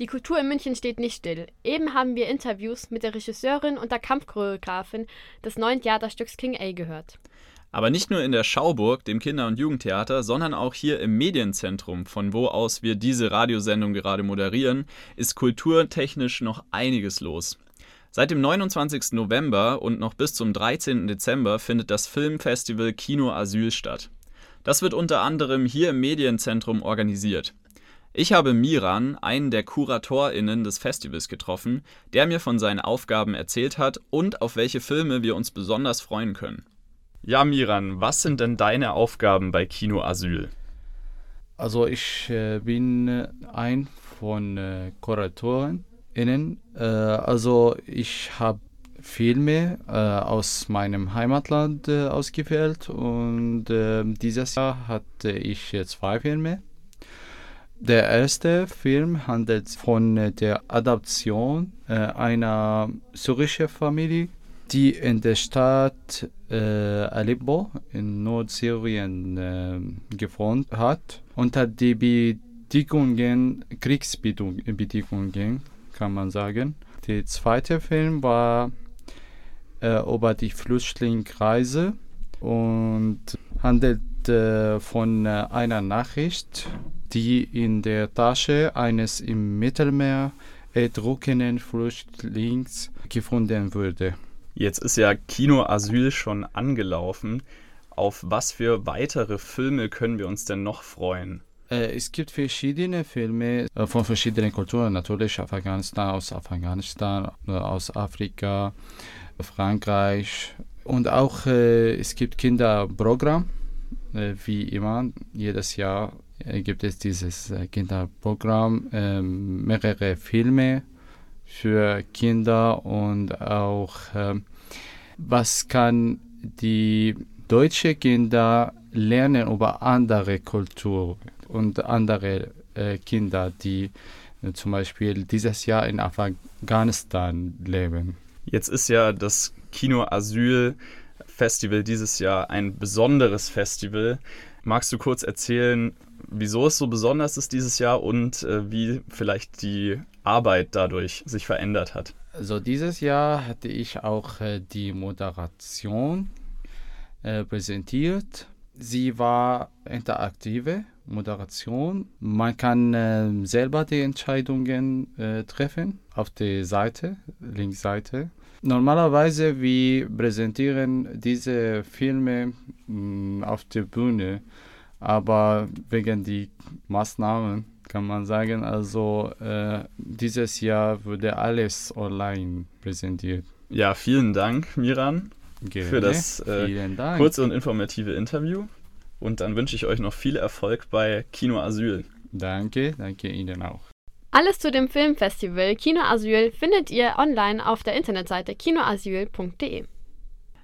Die Kultur in München steht nicht still. Eben haben wir Interviews mit der Regisseurin und der Kampfchoreografin des neuen Theaterstücks King A gehört. Aber nicht nur in der Schauburg, dem Kinder- und Jugendtheater, sondern auch hier im Medienzentrum, von wo aus wir diese Radiosendung gerade moderieren, ist kulturtechnisch noch einiges los. Seit dem 29. November und noch bis zum 13. Dezember findet das Filmfestival Kino Asyl statt. Das wird unter anderem hier im Medienzentrum organisiert. Ich habe Miran, einen der KuratorInnen des Festivals, getroffen, der mir von seinen Aufgaben erzählt hat und auf welche Filme wir uns besonders freuen können. Ja, Miran, was sind denn deine Aufgaben bei Kino Asyl? Also ich äh, bin äh, ein von äh, KuratorInnen. Äh, also ich habe Filme äh, aus meinem Heimatland äh, ausgewählt und dieses Jahr hatte ich zwei Filme der erste Film handelt von äh, der Adaption äh, einer syrischen Familie, die in der Stadt äh, Aleppo in Nordsyrien äh, gewohnt hat. Unter die Bedingungen, Kriegsbedingungen, kann man sagen. Der zweite Film war äh, über die Flüchtlingsreise und handelt äh, von äh, einer Nachricht die in der Tasche eines im Mittelmeer erdruckenden Flüchtlings gefunden wurde. Jetzt ist ja Kino Asyl schon angelaufen. Auf was für weitere Filme können wir uns denn noch freuen? Äh, es gibt verschiedene Filme äh, von verschiedenen Kulturen, natürlich Afghanistan, aus Afghanistan, äh, aus Afrika, Frankreich und auch es gibt Kinderprogramm, wie immer jedes Jahr gibt es dieses äh, Kinderprogramm, ähm, mehrere Filme für Kinder und auch ähm, was kann die deutsche Kinder lernen über andere Kultur und andere äh, Kinder, die äh, zum Beispiel dieses Jahr in Afghanistan leben. Jetzt ist ja das Kino Asyl Festival dieses Jahr ein besonderes Festival. Magst du kurz erzählen, wieso es so besonders ist dieses Jahr und äh, wie vielleicht die Arbeit dadurch sich verändert hat. Also dieses Jahr hatte ich auch äh, die Moderation äh, präsentiert. Sie war interaktive Moderation. Man kann äh, selber die Entscheidungen äh, treffen auf der Seite, Linkseite. Normalerweise wir präsentieren diese Filme mh, mm, auf der Bühne aber wegen die Maßnahmen kann man sagen, also äh, dieses Jahr wurde alles online präsentiert. Ja, vielen Dank, Miran, Gerne. für das äh, kurze und informative Interview. Und dann wünsche ich euch noch viel Erfolg bei Kino Asyl. Danke, danke Ihnen auch. Alles zu dem Filmfestival Kino Asyl findet ihr online auf der Internetseite kinoasyl.de.